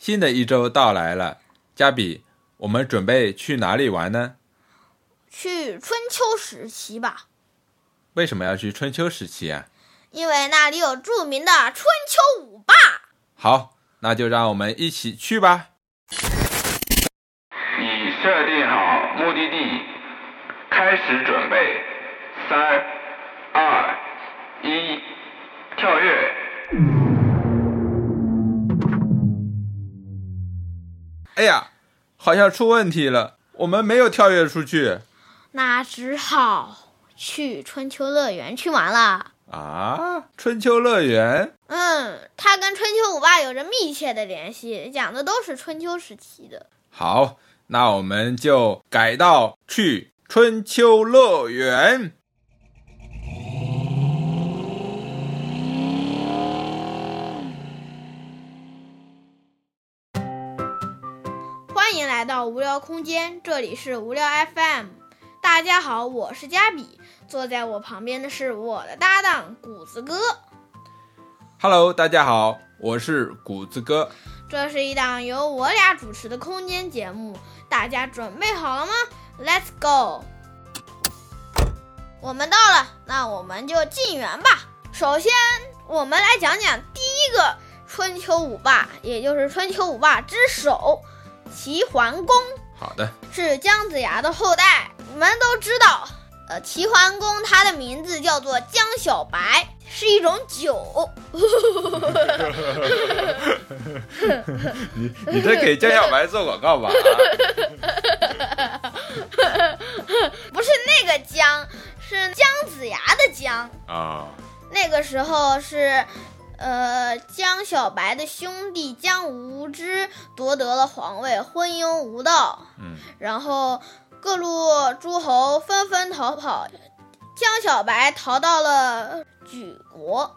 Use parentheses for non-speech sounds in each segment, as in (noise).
新的一周到来了，加比，我们准备去哪里玩呢？去春秋时期吧。为什么要去春秋时期啊？因为那里有著名的春秋五霸。好，那就让我们一起去吧。已设定好目的地，开始准备，三、二、一，跳跃！哎呀，好像出问题了，我们没有跳跃出去。那只好去春秋乐园去玩了。啊，春秋乐园？嗯，它跟春秋五霸有着密切的联系，讲的都是春秋时期的。好，那我们就改到去春秋乐园。到无聊空间，这里是无聊 FM。大家好，我是加比，坐在我旁边的是我的搭档谷子哥。Hello，大家好，我是谷子哥。这是一档由我俩主持的空间节目，大家准备好了吗？Let's go！我们到了，那我们就进园吧。首先，我们来讲讲第一个春秋五霸，也就是春秋五霸之首齐桓公。好的，是姜子牙的后代。你们都知道，呃，齐桓公他的名字叫做姜小白，是一种酒。(laughs) 你你这给姜小白做广告吧？(laughs) 不是那个姜，是姜子牙的姜。啊，那个时候是，呃，江小白的兄弟江无知夺得了皇位，昏庸无道。嗯，然后各路诸侯纷纷逃跑，江小白逃到了莒国，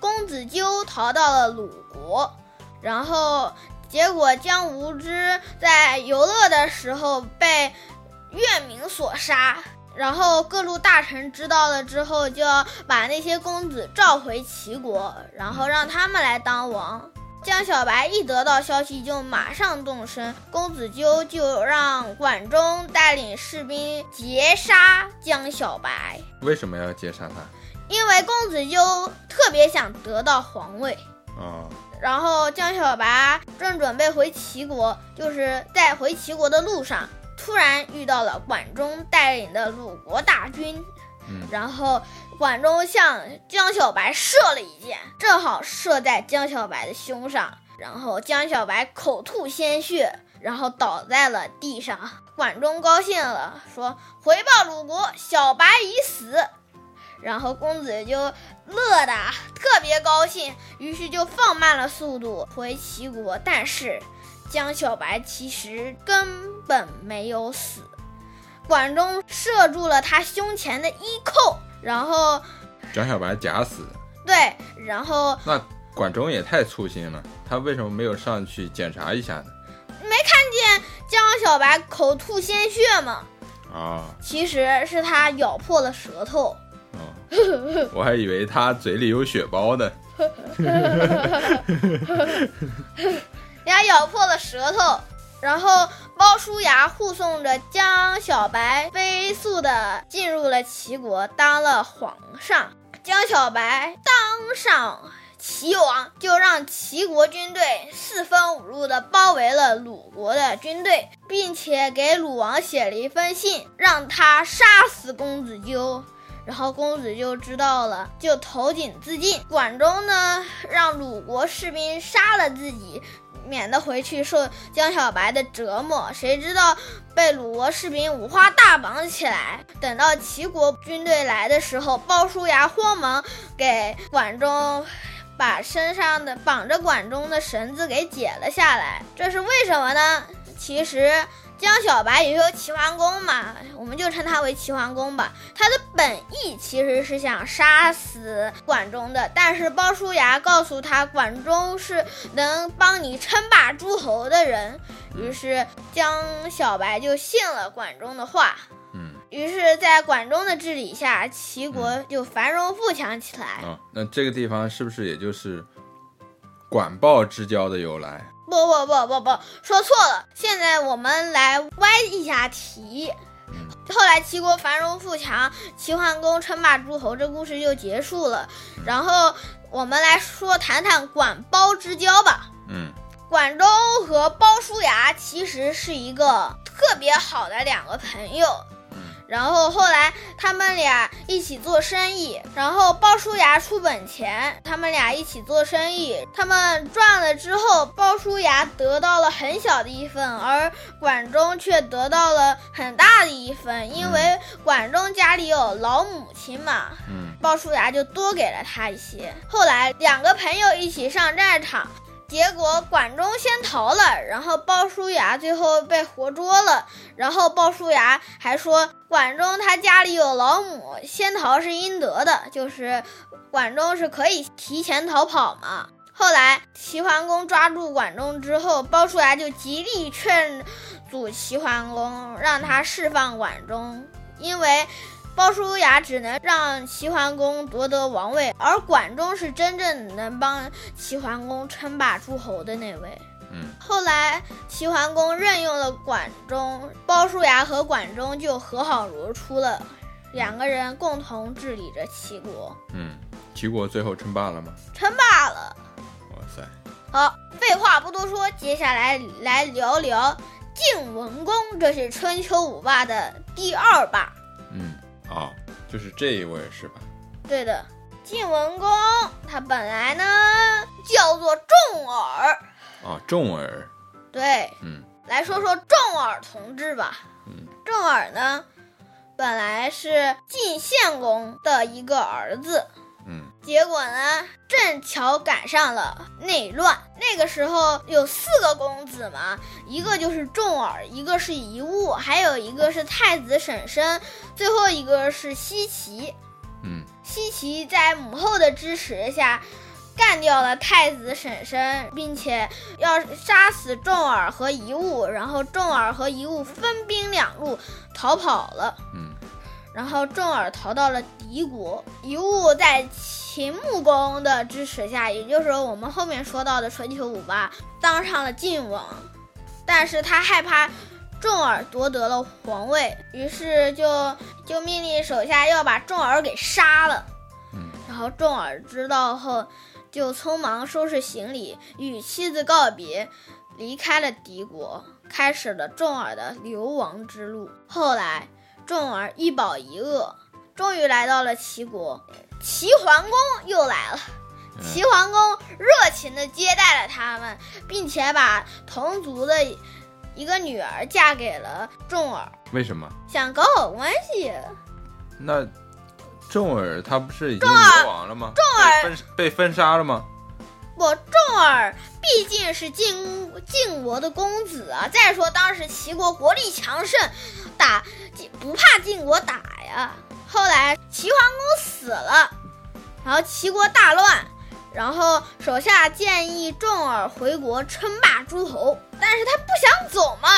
公子纠逃到了鲁国，然后结果江无知在游乐的时候被月明所杀。然后各路大臣知道了之后，就要把那些公子召回齐国，然后让他们来当王。江小白一得到消息，就马上动身。公子纠就让管仲带领士兵截杀江小白，为什么要截杀他？因为公子纠特别想得到皇位。哦，然后江小白正准备回齐国，就是在回齐国的路上，突然遇到了管仲带领的鲁国大军。嗯，然后管仲向江小白射了一箭，正好射在江小白的胸上，然后江小白口吐鲜血，然后倒在了地上。管仲高兴了，说：“回报鲁国，小白已死。”然后公子就乐的特别高兴，于是就放慢了速度回齐国。但是姜小白其实根本没有死。管仲射住了他胸前的衣扣，然后江小白假死。对，然后那管仲也太粗心了，他为什么没有上去检查一下呢？没看见江小白口吐鲜血吗？啊，其实是他咬破了舌头。哦，我还以为他嘴里有血包呢。(laughs) 人家咬破了舌头，然后鲍叔牙护送着江小白飞速的进入了齐国，当了皇上。江小白当上齐王，就让齐国军队四分五路的包围了鲁国的军队，并且给鲁王写了一封信，让他杀死公子纠。然后公子纠知道了，就投井自尽。管仲呢，让鲁国士兵杀了自己，免得回去受江小白的折磨。谁知道被鲁国士兵五花大绑起来。等到齐国军队来的时候，鲍叔牙慌忙给管仲把身上的绑着管仲的绳子给解了下来。这是为什么呢？其实。姜小白也有齐桓公嘛，我们就称他为齐桓公吧。他的本意其实是想杀死管仲的，但是鲍叔牙告诉他，管仲是能帮你称霸诸侯的人，于是江小白就信了管仲的话。嗯，于是，在管仲的治理下，齐国就繁荣富强起来。啊，那这个地方是不是也就是管鲍之交的由来。不不不不不，说错了。现在我们来歪一下题。后来齐国繁荣富强，齐桓公称霸诸侯，这故事就结束了。然后我们来说谈谈管鲍之交吧。嗯管仲和鲍叔牙其实是一个特别好的两个朋友。嗯然后后来他们俩一起做生意，然后鲍叔牙出本钱，他们俩一起做生意，他们赚了之后，鲍叔牙得到了很小的一份，而管仲却得到了很大的一份，因为管仲家里有老母亲嘛，嗯鲍叔牙就多给了他一些。后来两个朋友一起上战场，结果管仲先逃了，然后鲍叔牙最后被活捉了。然后鲍叔牙还说，管仲他家里有老母，先逃是应得的，就是管仲是可以提前逃跑嘛。后来齐桓公抓住管仲之后，鲍叔牙就极力劝阻齐桓公，让他释放管仲，因为鲍叔牙只能让齐桓公夺得王位，而管仲是真正能帮齐桓公称霸诸侯的那位。嗯后来齐桓公任用了管仲，鲍叔牙和管仲就和好如初了，两个人共同治理着齐国，嗯，齐国最后称霸了吗？称霸了。哇塞，好，废话不多说，接下来来聊聊晋文公，这是春秋五霸的第二霸。嗯啊，就是这一位是吧？对的，晋文公他本来呢叫做重耳，啊，重耳，对，嗯来说说重耳同志吧。嗯重耳呢，本来是晋献公的一个儿子，嗯结果呢，正巧赶上了内乱。那个时候有四个公子嘛，一个就是重耳，一个是遗物，还有一个是太子婶婶，最后一个是西岐。嗯西岐在母后的支持下，干掉了太子婶婶，并且要杀死重耳和遗物，然后重耳和遗物分兵两路逃跑了。嗯然后重耳逃到了敌国，遗物在秦穆公的支持下，也就是我们后面说到的春秋五霸，当上了晋王。但是他害怕重耳夺得了皇位，于是就就命令手下要把重耳给杀了。嗯然后重耳知道后，就匆忙收拾行李，与妻子告别，离开了敌国，开始了重耳的流亡之路。后来，重耳一饱一饿，终于来到了齐国。齐桓公又来了，嗯齐桓公热情地接待了他们，并且把同族的一个女儿嫁给了仲耳，为什么？想搞好关系。那仲耳他不是已经流亡了吗？重耳被分被分杀了吗？不，仲耳毕竟是晋晋国的公子啊，再说当时齐国国力强盛，打不怕晋国打呀。后来齐桓公死了，然后齐国大乱，然后手下建议重耳回国称霸诸侯，但是他不想走嘛。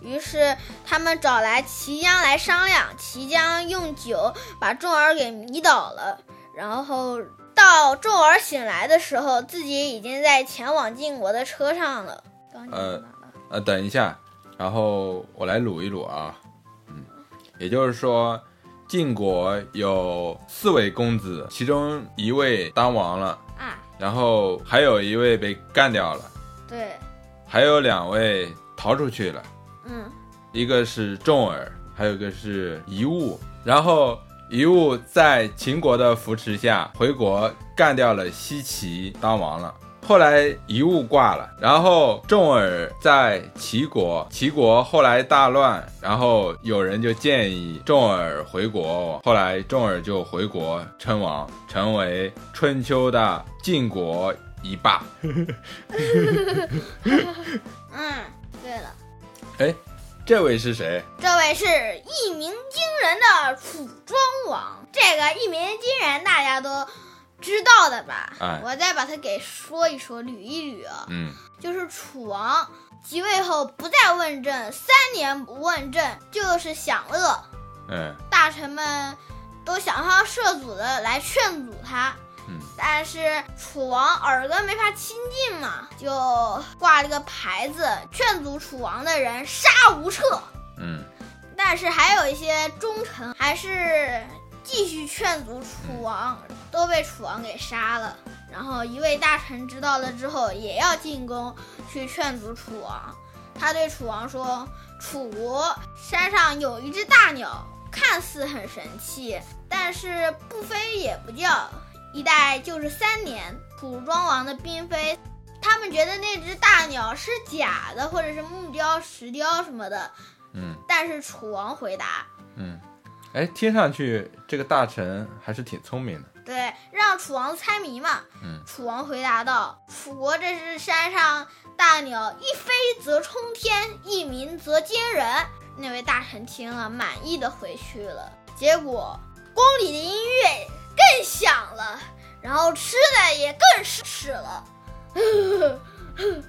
于是他们找来齐姜来商量，齐姜用酒把重耳给迷倒了，然后到重耳醒来的时候，自己已经在前往晋国的车上了。刚讲到哪了？呃，等一下，然后我来捋一捋啊，嗯，也就是说，晋国有四位公子，其中一位当王了，啊，然后还有一位被干掉了，对，还有两位逃出去了，嗯，一个是重耳，还有一个是夷吾。然后夷吾在秦国的扶持下回国干掉了西岐，当王了。后来遗物挂了，然后重耳在齐国，齐国后来大乱，然后有人就建议重耳回国，后来重耳就回国称王，成为春秋的晋国一霸。嗯，对了，哎，这位是谁？这位是一鸣惊人的楚庄王。这个一鸣惊人大家都知道的吧？哎我再把它给说一说，捋一捋啊。嗯就是楚王即位后不再问政，三年不问政就是享乐，嗯大臣们都想方设法的来劝阻他，嗯但是楚王耳根没法清净嘛，就挂了个牌子，劝阻楚王的人杀无赦。嗯但是还有一些忠臣还是继续劝阻楚王，都被楚王给杀了。然后一位大臣知道了之后，也要进宫去劝阻楚王。他对楚王说：“楚国山上有一只大鸟，看似很神气，但是不飞也不叫，一待就是三年。楚庄王的嫔妃，他们觉得那只大鸟是假的，或者是木雕、石雕什么的。嗯但是楚王回答。”嗯，哎，听上去这个大臣还是挺聪明的。对，让楚王猜谜嘛。嗯楚王回答道：“楚国这是山上大鸟，一飞则冲天，一鸣则惊人。”那位大臣听了，满意的回去了。结果宫里的音乐更响了，然后吃的也更是了。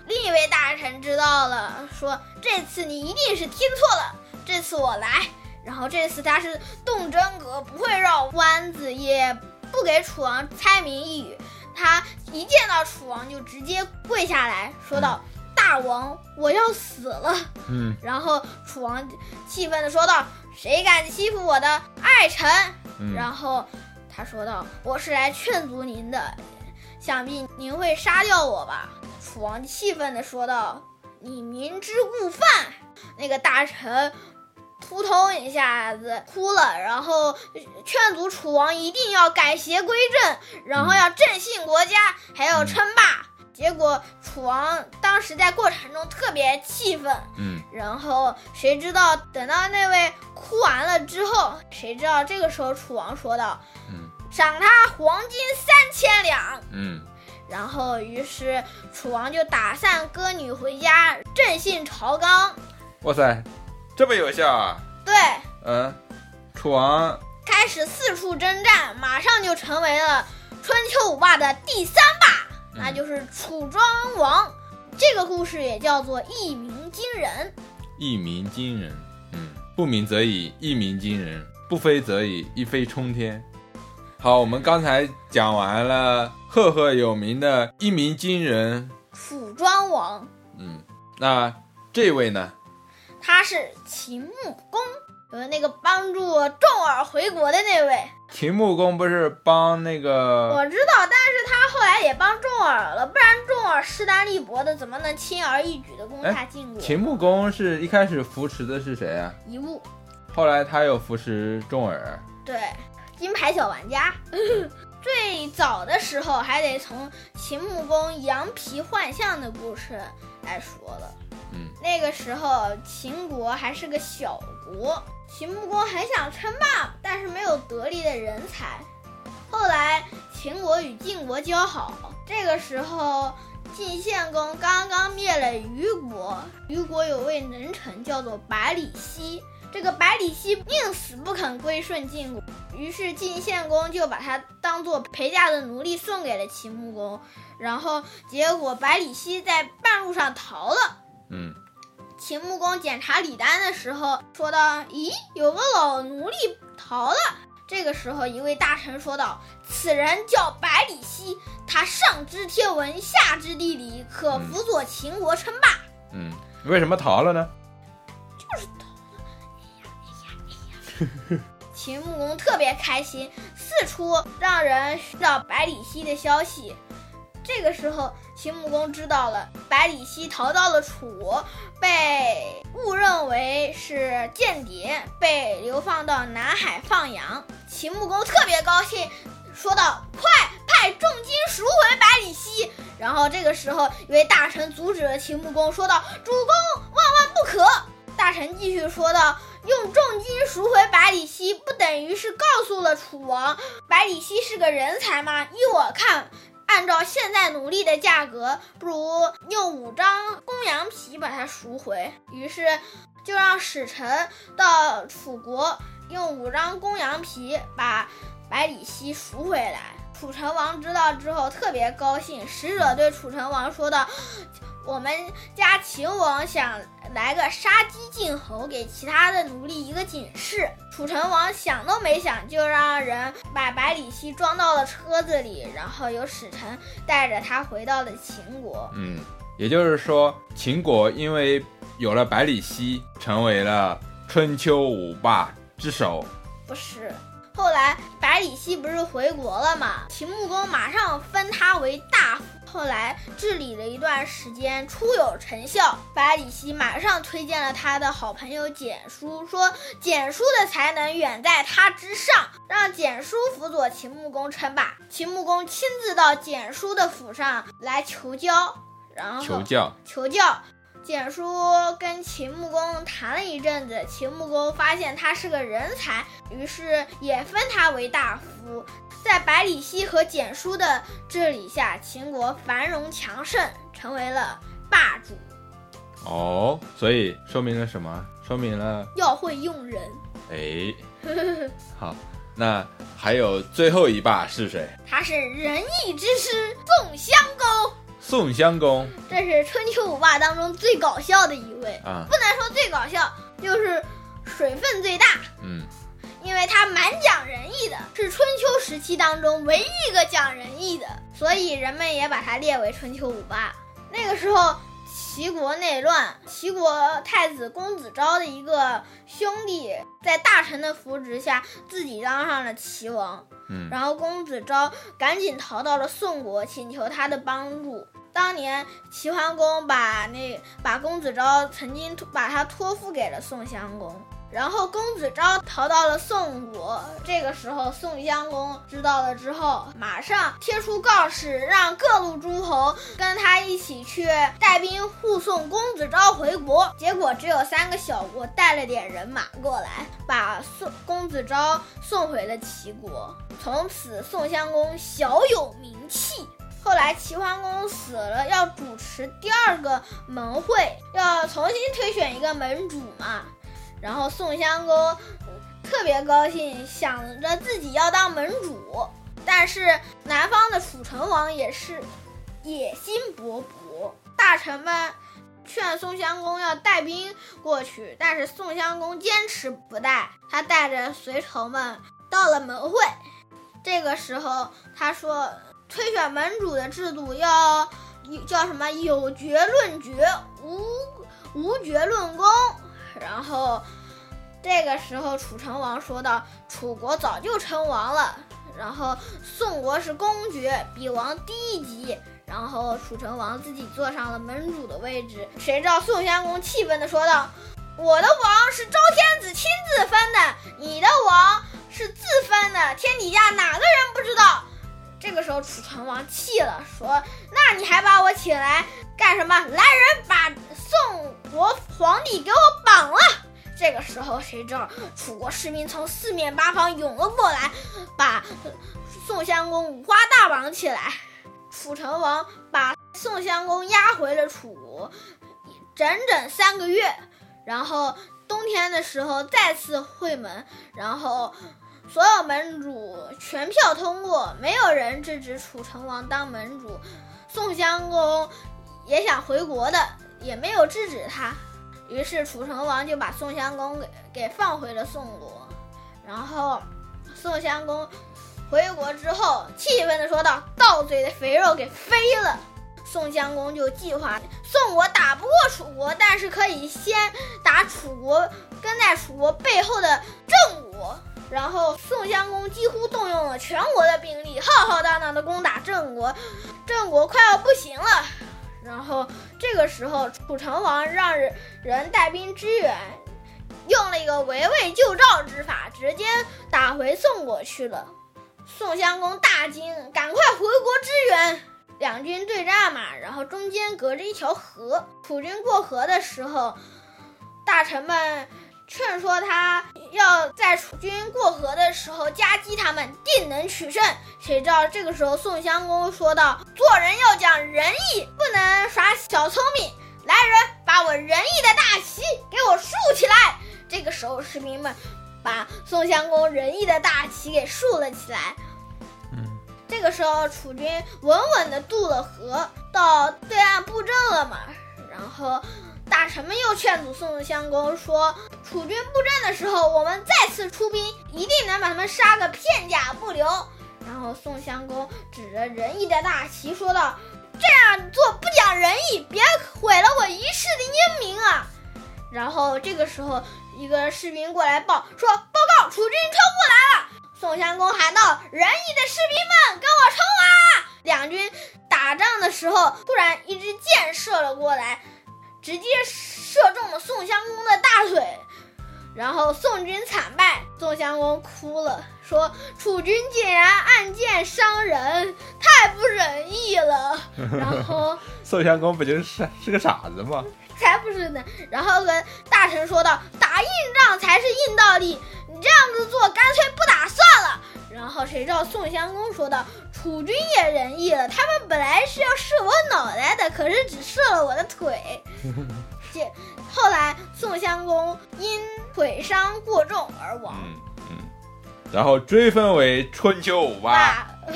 另一位大臣知道了，说：“这次你一定是听错了，这次我来。”然后这次他是动真格，不会绕弯子，也不给楚王猜谜一语。他一见到楚王就直接跪下来说道：“大王，我要死了。”嗯 (laughs) 然后楚王气愤地说道：“谁敢欺负我的爱臣？”嗯，然后他说道：“我是来劝阻您的，想必您会杀掉我吧？”楚王气愤地说道：“你明知故犯！”那个大臣扑通一下子哭了，然后劝阻楚王一定要改邪归正，然后要振兴国家，还要称霸。结果楚王当时在过程中特别气愤，嗯然后谁知道等到那位哭完了之后，谁知道这个时候楚王说道嗯：“赏他黄金三千两。嗯”然后于是楚王就打散歌女回家，振兴朝纲。哇塞，这么有效啊！对，嗯，楚王开始四处征战，马上就成为了春秋五霸的第三霸，嗯那就是楚庄王。这个故事也叫做一鸣惊人。一鸣惊人。嗯，不鸣则已，一鸣惊人；不飞则已，一飞冲天。好，我们刚才讲完了赫赫有名的一鸣惊人。楚庄王，嗯，那这位呢？他是秦穆公，就是那个帮助重耳回国的那位。秦穆公不是帮那个我知道，但是他后来也帮重耳了，不然重耳势单力薄的，怎么能轻而易举的攻下晋国？秦穆公是一开始扶持的是谁啊？一物，后来他又扶持重耳。对，金牌小玩家。(laughs) 最早的时候还得从秦穆公羊皮换象的故事来说了。那个时候秦国还是个小国，秦穆公很想称霸，但是没有得力的人才。后来秦国与晋国交好，这个时候晋献公刚刚灭了虞国，虞国有位能臣叫做百里奚，这个百里奚宁死不肯归顺晋国，于是晋献公就把他当做陪嫁的奴隶送给了秦穆公，然后结果百里奚在半路上逃了。嗯秦穆公检查李丹的时候说道：“咦，有个老奴隶逃了。”这个时候，一位大臣说道：“此人叫百里奚，他上知天文，下知地理，可辅佐秦国称霸。嗯，为什么逃了呢？就是逃了。哎呀哎呀哎呀秦穆公特别开心，四处让人寻找百里奚的消息。这个时候，秦穆公知道了百里奚逃到了楚国，被误认为是间谍，被流放到南海放羊。秦穆公特别高兴，说道：“快派重金赎回百里奚！”然后这个时候，一位大臣阻止了秦穆公，说道：“主公万万不可！”大臣继续说道：“用重金赎回百里奚，不等于是告诉了楚王，百里奚是个人才吗？依我看。”按照现在奴隶的价格，不如用五张公羊皮把它赎回。于是就让使臣到楚国，用五张公羊皮把百里奚赎回来。楚成王知道之后特别高兴，使者对楚成王说道：“我们家秦王想来个杀鸡儆猴，给其他的奴隶一个警示。楚成王想都没想，就让人把百里奚装到了车子里，然后由使臣带着他回到了秦国。嗯，也就是说，秦国因为有了百里奚，成为了春秋五霸之首。不是，后来百里奚不是回国了吗？秦穆公马上封他为大夫。后来治理了一段时间，初有成效。百里奚马上推荐了他的好朋友简叔，说简叔的才能远在他之上，让简叔辅佐秦穆公称霸。秦穆公亲自到简叔的府上来求教，然后求教，求教。简叔跟秦穆公谈了一阵子，秦穆公发现他是个人才，于是也封他为大夫。在百里奚和简书的治理下，秦国繁荣强盛，成为了霸主。哦，所以说明了什么？说明了要会用人。哎，(laughs) 好，那还有最后一霸是谁？他是仁义之师宋襄公。宋襄公，这是春秋五霸当中最搞笑的一位啊，不能说最搞笑，就是水分最大。嗯。因为他蛮讲仁义的，是春秋时期当中唯一一个讲仁义的，所以人们也把他列为春秋五霸。那个时候，齐国内乱，齐国太子公子昭的一个兄弟，在大臣的扶植下，自己当上了齐王。嗯，然后公子昭赶紧逃到了宋国，请求他的帮助。当年齐桓公把那把公子昭曾经把他托付给了宋襄公。然后公子昭逃到了宋国，这个时候宋襄公知道了之后，马上贴出告示，让各路诸侯跟他一起去带兵护送公子昭回国。结果只有三个小国带了点人马过来，把宋公子昭送回了齐国。从此宋襄公小有名气。后来齐桓公死了，要主持第二个盟会，要重新推选一个盟主嘛。然后宋襄公特别高兴，想着自己要当门主。但是南方的楚成王也是野心勃勃，大臣们劝宋襄公要带兵过去，但是宋襄公坚持不带。他带着随从们到了门会，这个时候他说，推选门主的制度要叫什么？有爵论爵，无无爵论功。然后，这个时候楚成王说道：“楚国早就称王了，然后宋国是公爵，比王低一级。然后楚成王自己坐上了门主的位置。谁知道宋襄公气愤地说道：‘我的王是周天子亲自封的，你的王是自封的，天底下哪个？’个时候楚成王气了，说：‘那你还把我请来干什么？来人，把宋国皇帝给我绑了！’这个时候，谁知道楚国士兵从四面八方涌了过来，把宋襄公五花大绑起来。楚成王把宋襄公押回了楚国，整整三个月。然后冬天的时候再次会盟，然后所有门主全票通过，没有人制止楚成王当门主。宋襄公也想回国的，也没有制止他。于是楚成王就把宋襄公给给放回了宋国。然后宋襄公。回国之后，气愤地说道：“到嘴的肥肉给飞了。”宋襄公就计划，宋国打不过楚国，但是可以先打楚国跟在楚国背后的郑国。然后宋襄公几乎动用了全国的兵力，浩浩荡荡地攻打郑国，郑国快要不行了。然后这个时候，楚成王让人人带兵支援，用了一个围魏救赵之法，直接打回宋国去了。宋襄公大惊，赶快回国支援。两军对战嘛，然后中间隔着一条河。楚军过河的时候，大臣们劝说他要在楚军过河的时候夹击他们，定能取胜。谁知道这个时候，宋襄公说道：“做人要讲仁义，不能耍小聪明。来人，把我仁义的大旗给我竖起来。”这个时候，士兵们把宋襄公仁义的大旗给竖了起来。这个时候，楚军稳稳地渡了河，到对岸布阵了嘛。然后，大臣们又劝阻宋襄公说：“楚军布阵的时候，我们再次出兵，一定能把他们杀个片甲不留。”然后宋襄公指着仁义的大旗说道：“这样做不讲仁义，别毁了我一世的英名啊！”然后这个时候，一个士兵过来报说：“报告，楚军冲过来了。”宋襄公喊道：“仁义的士兵们，跟我冲啊！”两军打仗的时候，突然一支箭射了过来，直接射中了宋襄公的大腿，然后宋军惨败。宋襄公哭了，说：“楚军竟然暗箭伤人，太不仁义了。(laughs) ”然后宋襄公不就是是个傻子吗？才不是呢！然后跟大臣说道：“打硬仗才是硬道理，你这样子做，干脆不打算了。”然后谁知道宋襄公说道：“楚军也仁义了，他们本来是要射我脑袋的，可是只射了我的腿。(laughs) 这后来宋襄公因腿伤过重而亡。嗯嗯，然后追封为春秋五霸。哇！(laughs)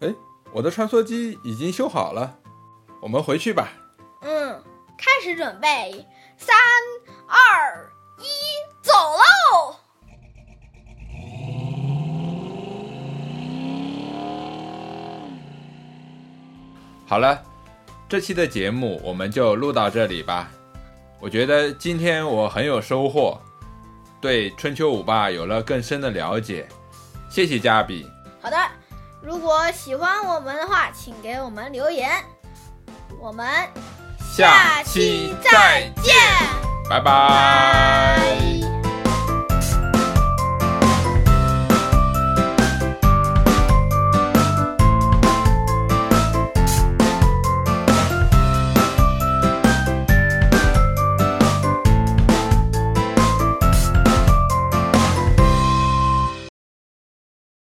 哎，我的穿梭机已经修好了，我们回去吧。嗯，开始准备，三二一，走喽！好了，这期的节目我们就录到这里吧。我觉得今天我很有收获，对春秋五霸有了更深的了解。谢谢加比。好的，如果喜欢我们的话，请给我们留言。我们下期再见，拜拜拜。